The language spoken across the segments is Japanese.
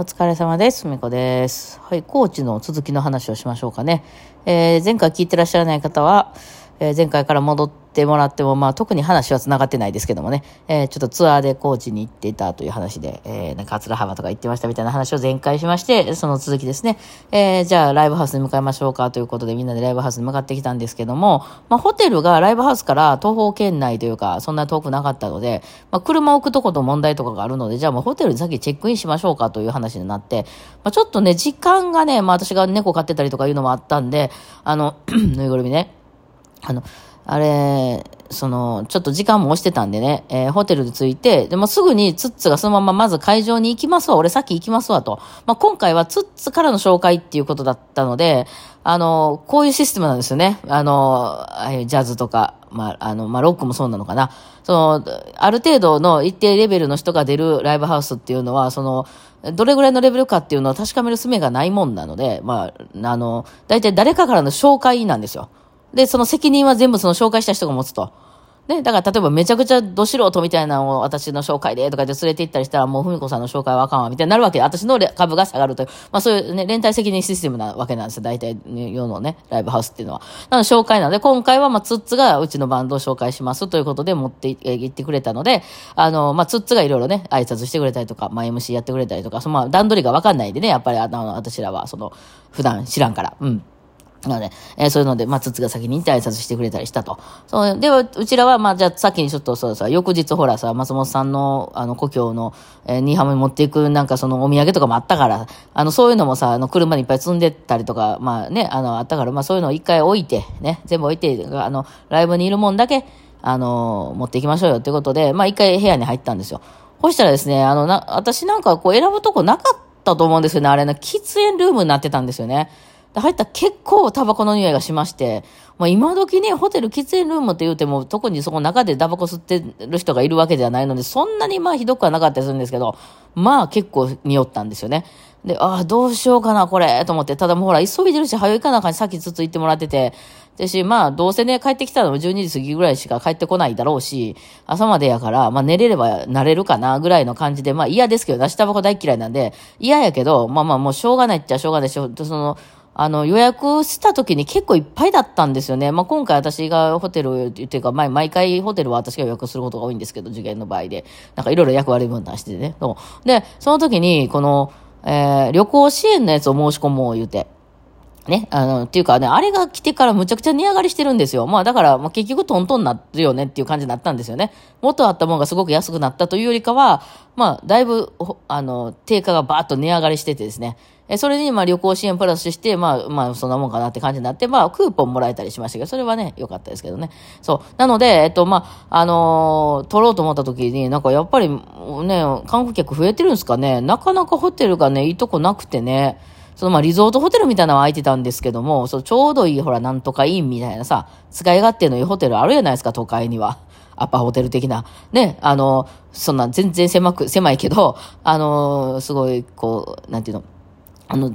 お疲れ様です。みこです。はい、コーチの続きの話をしましょうかね。えー前回聞いてらっしゃらない方は、えー前回から戻ってもらっても、まあ特に話は繋がってないですけどもね、えーちょっとツアーで高知に行っていたという話で、えーなんか桂浜とか行ってましたみたいな話を前回しまして、その続きですね。えーじゃあライブハウスに向かいましょうかということでみんなでライブハウスに向かってきたんですけども、まあホテルがライブハウスから東方圏内というか、そんな遠くなかったので、まあ車置くとこと問題とかがあるので、じゃあもうホテルに先チェックインしましょうかという話になって、まあちょっとね、時間がね、まあ私が猫飼ってたりとかいうのもあったんで、あの、ぬいぐるみね、あの、あれ、その、ちょっと時間も押してたんでね、えーホテルで着いて、でもすぐにツッツがそのまままず会場に行きますわ、俺さっき行きますわと。まあ、今回はツッツからの紹介っていうことだったので、あの、こういうシステムなんですよね。あの、ジャズとか、まあ、あの、まあ、ロックもそうなのかな。その、ある程度の一定レベルの人が出るライブハウスっていうのは、その、どれぐらいのレベルかっていうのを確かめる術がないもんなので、まあ、あの、大体誰かからの紹介なんですよ。で、その責任は全部その紹介した人が持つと。ね、だから例えばめちゃくちゃど素人みたいなのを私の紹介でとかで連れて行ったりしたらもうふみこさんの紹介はあかんわみたいになるわけで、私の株が下がるという、まあそういうね、連帯責任システムなわけなんですよ。大体世のね、ライブハウスっていうのは。なので紹介なので、今回はまあツッツがうちのバンドを紹介しますということで持って行ってくれたので、あの、まあツッツがいろいろね、挨拶してくれたりとか、まあ MC やってくれたりとか、そのまあ段取りがわかんないんでね、やっぱりあの、私らはその、普段知らんから。うん。なので、えーそういうので、まあ、つつが先に行って挨拶してくれたりしたと。そう、で、うちらは、まあ、じゃあ、先にちょっと、そうさ、翌日、ほらさ、松本さんの、あの、故郷の、えー、新居浜に持っていく、なんか、その、お土産とかもあったから、あの、そういうのもさ、あの、車にいっぱい積んでったりとか、まあね、あの、あったから、まあ、そういうのを一回置いて、ね、全部置いて、あの、ライブにいるもんだけ、あの、持っていきましょうよってことで、まあ、一回部屋に入ったんですよ。そしたらですね、あの、な、私なんか、こう、選ぶとこなかったと思うんですよね。あれね、喫煙ルームになってたんですよね。入ったら結構タバコの匂いがしまして、まあ今時ね、ホテル喫煙ルームって言うても、特にそこ中でタバコ吸ってる人がいるわけではないので、そんなにまあひどくはなかったりするんですけど、まあ結構匂ったんですよね。で、ああ、どうしようかな、これ、と思って、ただもうほら、急いでるし、早いかなかにさっきつつ行ってもらってて、でし、まあ、どうせね、帰ってきたのも12時過ぎぐらいしか帰ってこないだろうし、朝までやから、まあ寝れれば慣れるかな、ぐらいの感じで、まあ嫌ですけど、出しタバコ大嫌いなんで、嫌やけど、まあまあもうしょうがないっちゃしょうがないし、その、あの、予約した時に結構いっぱいだったんですよね。まあ、今回私がホテル、っていうか、毎毎回ホテルは私が予約することが多いんですけど、受験の場合で。なんかいろいろ役割分担しててね。そうで、その時に、この、えー旅行支援のやつを申し込もう言うて。ね、あの、っていうかね、あれが来てからむちゃくちゃ値上がりしてるんですよ。まあだから、まあ結局トントンになるよねっていう感じになったんですよね。元あったものがすごく安くなったというよりかは、まあだいぶ、あの、定価がバーッと値上がりしててですね。え、それにまあ旅行支援プラスして、まあまあそんなもんかなって感じになって、まあクーポンもらえたりしましたけど、それはね、良かったですけどね。そう。なので、えっとまあ、あのー取ろうと思った時に、なんかやっぱりね、観光客増えてるんですかね？なかなかホテルがね、いいとこなくてね。そのまあリゾートホテルみたいなのは空いてたんですけども、そうちょうどいいほらなんとかインみたいなさ、使い勝手のいいホテルあるじゃないですか、都会には。アパホテル的な。ね、あの、そんな全然狭く、狭いけど、あの、すごい、こう、なんていうの、あの、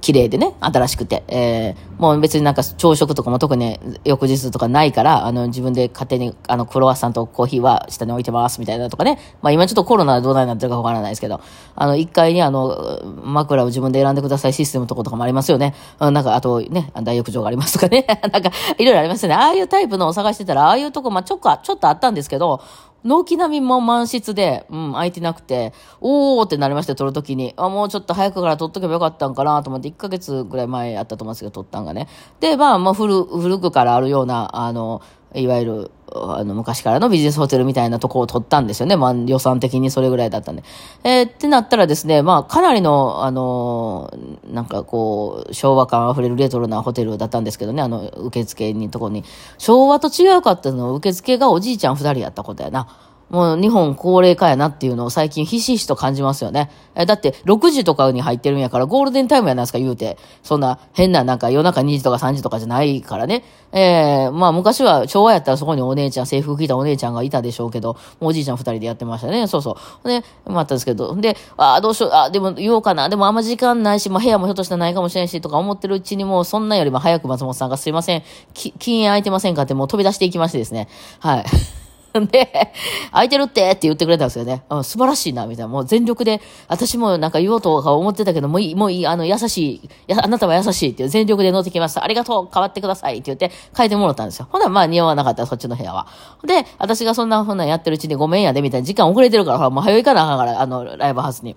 綺麗でね、新しくて、えー、もう別になんか朝食とかも特に翌日とかないから、あの、自分で勝手に、あの、クロワッサンとコーヒーは下に置いてますみたいなとかね。まあ今ちょっとコロナでどうなってるかわからないですけど、あの、一階にあの、枕を自分で選んでくださいシステムとことかもありますよね。うんなんか、あとね、大浴場がありますとかね。なんか、いろいろありますよね。ああいうタイプのを探してたら、ああいうとこ、まあちょっと、ちょっとあったんですけど、軒並みも満室で、うん、空いてなくて、おーってなりましたよ、撮るときに。あ、もうちょっと早くから撮っとけばよかったんかなと思って、1ヶ月ぐらい前やったと思うんですけど、撮ったんがね。で、まあ、まあ、古、古くからあるような、あの、いわゆる、あの、昔からのビジネスホテルみたいなとこを取ったんですよね。まあ、予算的にそれぐらいだったんで。えーってなったらですね、まあ、かなりの、あのなんかこう、昭和感あふれるレトロなホテルだったんですけどね、あの、受付にとこに。昭和と違うかったの、受付がおじいちゃん二人やったことやな。もう日本高齢化やなっていうのを最近ひしひしと感じますよね。えだって6時とかに入ってるんやからゴールデンタイムやないですか言うて。そんな変ななんか夜中2時とか3時とかじゃないからね。えー、まあ昔は昭和やったらそこにお姉ちゃん、制服着たお姉ちゃんがいたでしょうけど、もうおじいちゃん二人でやってましたね。そうそう。で、まああったんですけど。で、ああ、どうしよう、あでも言おうかな。でもあんま時間ないし、まあ部屋もひょっとしたらないかもしれんし、とか思ってるうちにもうそんなよりも早く松本さんがすいません、き禁煙空いてませんかってもう飛び出していきましてですね。はい。で、空いてるってって言ってくれたんですよね。うん、素晴らしいな、みたいな。もう全力で、私もなんか言おうとか思ってたけど、もういい、もういい、あの、優しい、あなたは優しいっていう全力で乗ってきました。ありがとう、変わってくださいって言って変えてもらったんですよ。ほなまあ似合わなかった、そっちの部屋は。で、私がそんなふうなやってるうちにごめんやで、みたいな。時間遅れてるから、ほら、もう早いかなあかんから、あの、ライブハウスに。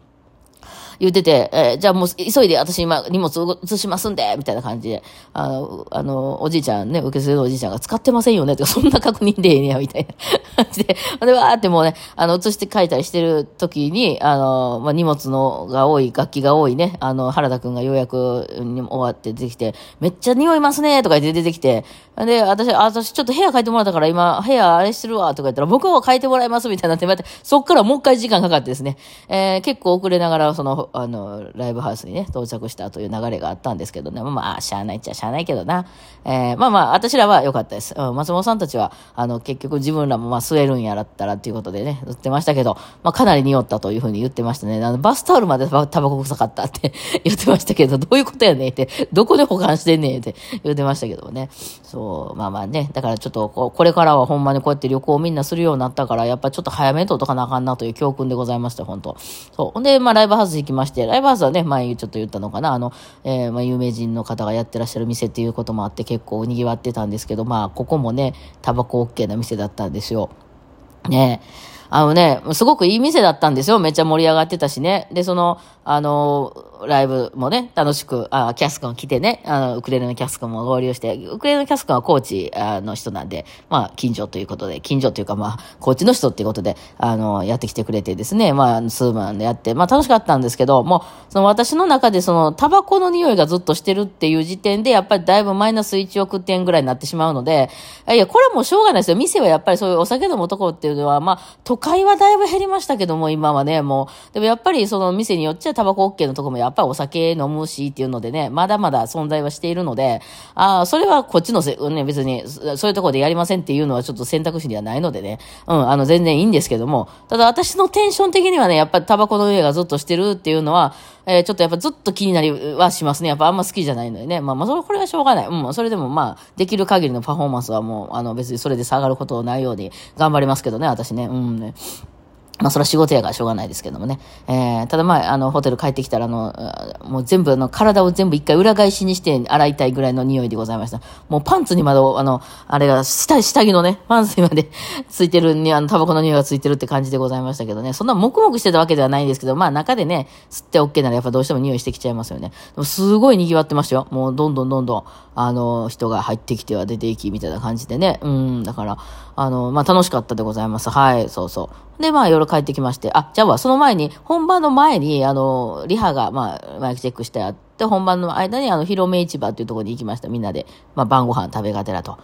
言ってて、えー、じゃあもう急いで私今荷物移しますんで、みたいな感じで、あの、あの、おじいちゃんね、受け継いのおじいちゃんが使ってませんよね、とか、そんな確認でええねや、みたいな感じで、で、わーってもうね、あの、移して書いたりしてる時に、あの、まあ、荷物のが多い、楽器が多いね、あの、原田くんがようやくに終わって出てきて、めっちゃ匂いますね、とか言って出てきて、で、私、あ、私ちょっと部屋書いてもらったから今、部屋あれしてるわ、とか言ったら、僕も書いてもらいます、みたいなって、また、そっからもう一回時間かかってですね、えー、結構遅れながら、その、あの、ライブハウスにね、到着したという流れがあったんですけどね、まあ、しゃあないっちゃしゃあないけどな。えー、まあまあ、私らは良かったです。うん、松本さんたちは、あの、結局自分らもまあ吸えるんやらったらっていうことでね、言ってましたけど、まあかなり匂ったというふうに言ってましたね。あの、バスタオルまでタバコ臭かったって 言ってましたけど、どういうことやねんって、どこで保管してんねんって言ってましたけどね。そう、まあまあね、だからちょっとこ、これからはほんまにこうやって旅行をみんなするようになったから、やっぱちょっと早めととかなあかんなという教訓でございました、本当そう。ほんで、まあライブハウス行きまして、ライブハウスはね、前ちょっと言ったのかな、あの、えー、まあ有名人の方がやってらっしゃる店っていうこともあって結構賑わってたんですけど、まあここもね、タバコ OK な店だったんですよ。ねあのね、すごくいい店だったんですよ。めっちゃ盛り上がってたしね。で、その、あの、ライブもね、楽しく、あキャス君来てね、あの、ウクレレのキャス君も合流して、ウクレレのキャス君はコーチあの人なんで、まあ、近所ということで、近所というかまあ、コーチの人っていうことで、あの、やってきてくれてですね、まあ、スーマンでやって、まあ楽しかったんですけど、もう、その私の中でその、タバコの匂いがずっとしてるっていう時点で、やっぱりだいぶマイナス1億点ぐらいになってしまうので、いや、これはもうしょうがないですよ。店はやっぱりそういうお酒飲むところっていうのは、まあ、都会はだいぶ減りましたけども、今はね、もう、でもやっぱりその店によっちゃタバコ OK のとこもややっぱりお酒飲むしっていうのでね、まだまだ存在はしているので、ああ、それはこっちのせ、ね、別に、そういうところでやりませんっていうのはちょっと選択肢にはないのでね、うん、あの、全然いいんですけども、ただ私のテンション的にはね、やっぱりタバコの上がずっとしてるっていうのは、えー、ちょっとやっぱずっと気になりはしますね。やっぱあんま好きじゃないのでね。まあまあ、それ、これはしょうがない。うん、それでもまあ、できる限りのパフォーマンスはもう、あの、別にそれで下がることないように頑張りますけどね、私ね。うんね。まあ、それは仕事やからしょうがないですけどもね。えー、ただまあ、あの、ホテル帰ってきたら、あの、もう全部、あの、体を全部一回裏返しにして洗いたいぐらいの匂いでございました。もうパンツにまで、あの、あれが、下、下着のね、パンツにまで ついてるに、あの、タバコの匂いがついてるって感じでございましたけどね。そんな黙々してたわけではないんですけど、まあ、中でね、吸って OK ならやっぱどうしても匂いしてきちゃいますよね。でも、すごい賑わってましたよ。もう、どんどんどんどん、あの、人が入ってきては出ていき、みたいな感じでね。うん、だから、あの、まあ、楽しかったでございます。はい、そうそう。で、まあ、夜帰ってきまして、あ、じゃあ、その前に、本番の前に、あの、リハが、まあ、マイクチェックしてあって、本番の間に、あの、広め市場っていうところに行きました。みんなで、まあ、晩ご飯食べがてらと。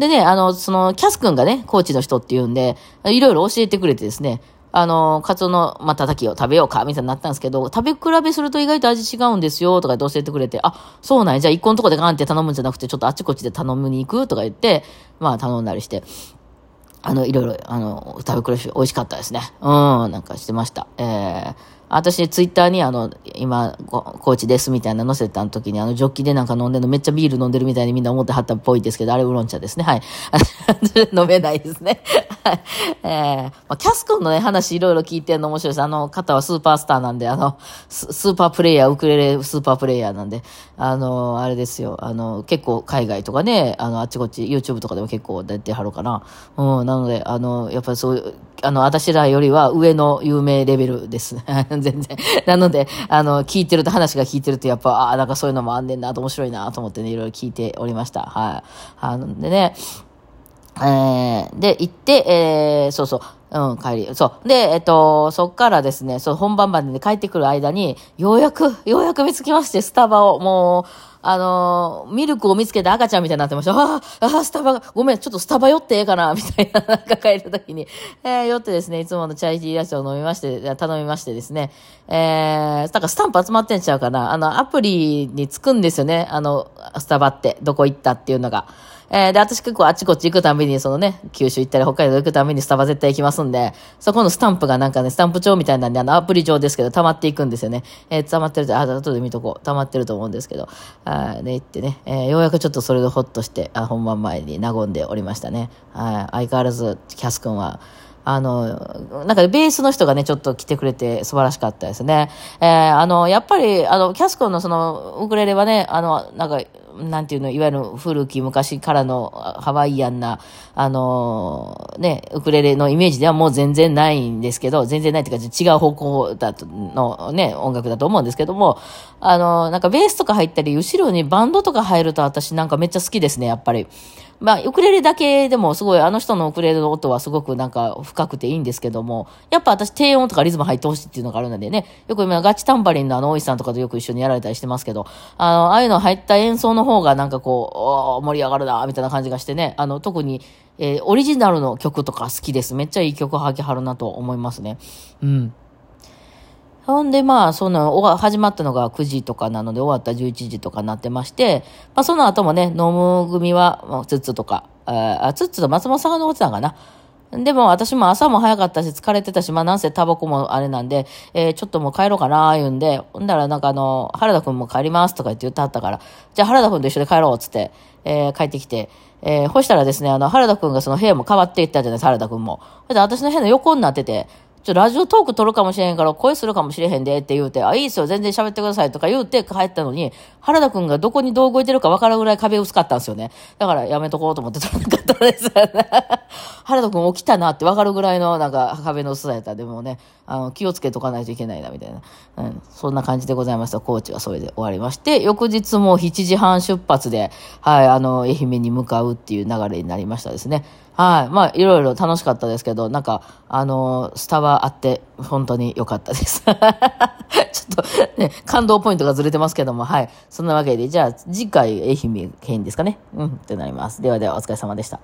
でね、あの、その、キャス君がね、コーチの人っていうんで、いろいろ教えてくれてですね、あの、カツオの、まあ、叩きを食べようか、みたいになったんですけど、食べ比べすると意外と味違うんですよ、とか言って教えてくれて、あ、そうなんや、じゃあ一個のとこでガンって頼むんじゃなくて、ちょっとあっちこっちで頼みに行くとか言って、まあ頼んだりして。あの、いろいろ、あの、食べ比べ美味しかったですね。うん、なんかしてました。えー、私、ツイッターにあの、今、コーチですみたいな載せた時に、あの、ジョッキでなんか飲んでるの、めっちゃビール飲んでるみたいにみんな思ってはったっぽいですけど、あれウーロン茶ですね。はい。飲めないですね。はい。えー、まあ、キャス君のね、話いろいろ聞いてるの面白いです。あの方はスーパースターなんで、あの、スーパープレイヤー、ウクレレスーパープレイヤーなんで、あの、あれですよ。あの、結構海外とかね、あの、あっちこっち、YouTube とかでも結構出てはるかな。うん、なので、あの、やっぱりそういう、あの、私らよりは上の有名レベルです。全然。なので、あの、聞いてると、話が聞いてると、やっぱ、ああ、なんかそういうのもあんねんな、と面白いな、と思ってね、いろいろ聞いておりました。はい。あの、でね、えー、で、行って、えー、そうそう、うん、帰り。そう。で、えっと、そっからですね、そう、本番まで帰ってくる間に、ようやく、ようやく見つけまして、スタバを、もう、あのー、ミルクを見つけた赤ちゃんみたいになってました。あああ、スタバ、ごめん、ちょっとスタバ寄ってええかな、みたいな、なんか帰るときに、えー、寄ってですね、いつものチャイティーラチを飲みまして、頼みましてですね、えー、だかスタンプ集まってんちゃうかな。あの、アプリにつくんですよね、あの、スタバって、どこ行ったっていうのが。えー、で、私結構あっちこっち行くたびに、そのね、九州行ったり北海道行くたびにスタバ絶対行きますんで、そこのスタンプがなんかね、スタンプ帳みたいなんで、あの、アプリ上ですけど、溜まっていくんですよね。えー、溜まってると、あ、後で見とこう。溜まってると思うんですけど。あ、で、行ってね、えーようやくちょっとそれでほっとして、あ本番前に和んでおりましたね。はい、相変わらず、キャス君は、あの、なんかベースの人がね、ちょっと来てくれて素晴らしかったですね。えーあの、やっぱり、あの、キャスコンのその、ウクレレはね、あの、なんか、なんていうの、いわゆる古き昔からのハワイアンな、あのね、ウクレレのイメージではもう全然ないんですけど、全然ないっていうか違う方向だと、のね、音楽だと思うんですけども、あのなんかベースとか入ったり、後ろにバンドとか入ると私なんかめっちゃ好きですね、やっぱり。まあ、ウクレレだけでもすごい、あの人のウクレレの音はすごくなんか深くていいんですけども、やっぱ私低音とかリズム入ってほしいっていうのがあるのでね、よく今ガチタンバリンのあの大石さんとかとよく一緒にやられたりしてますけど、あの、ああいうの入った演奏の方がなんかこう、盛り上がるな、みたいな感じがしてね、あの、特に、えーオリジナルの曲とか好きです。めっちゃいい曲はきはるなと思いますね。うん。ほんで、まあ、その、始まったのが9時とかなので、終わった11時とかなってまして、まあ、その後もね、飲む組は、まあ、ツッツとか、あー、ツッツと松本さんが残ってたんかな。でも、私も朝も早かったし、疲れてたし、まあ、なんせタバコもあれなんで、えーちょっともう帰ろうかな、言うんで、ほんだら、なんかあの、原田くんも帰りますとか言って言ってはったから、じゃあ原田くんと一緒に帰ろう、つって、えー帰ってきて、えー、ほしたらですね、あの、原田くんがその部屋も変わっていったじゃないですか、原田くんも。それで私の部屋の横になってて、ちょ、ラジオトーク撮るかもしれへんから声するかもしれへんでって言うて、あ、いいっすよ、全然喋ってくださいとか言うて帰ったのに、原田くんがどこにどう動いてるか分かるぐらい壁薄かったんですよね。だからやめとこうと思って撮らなかったですよね。原田くん起きたなって分かるぐらいのなんか壁の薄さやった、でもね、あの、気をつけとかないといけないな、みたいな。うん、そんな感じでございました。コーチはそれで終わりまして、翌日も7時半出発で、はい、あの、愛媛に向かうっていう流れになりましたですね。はい。まあ、いろいろ楽しかったですけど、なんか、あの、スタバあって、本当に良かったです。ちょっと、ね、感動ポイントがずれてますけども、はい。そんなわけで、じゃあ、次回、愛媛県ですかね。うん、ってなります。ではでは、お疲れ様でした。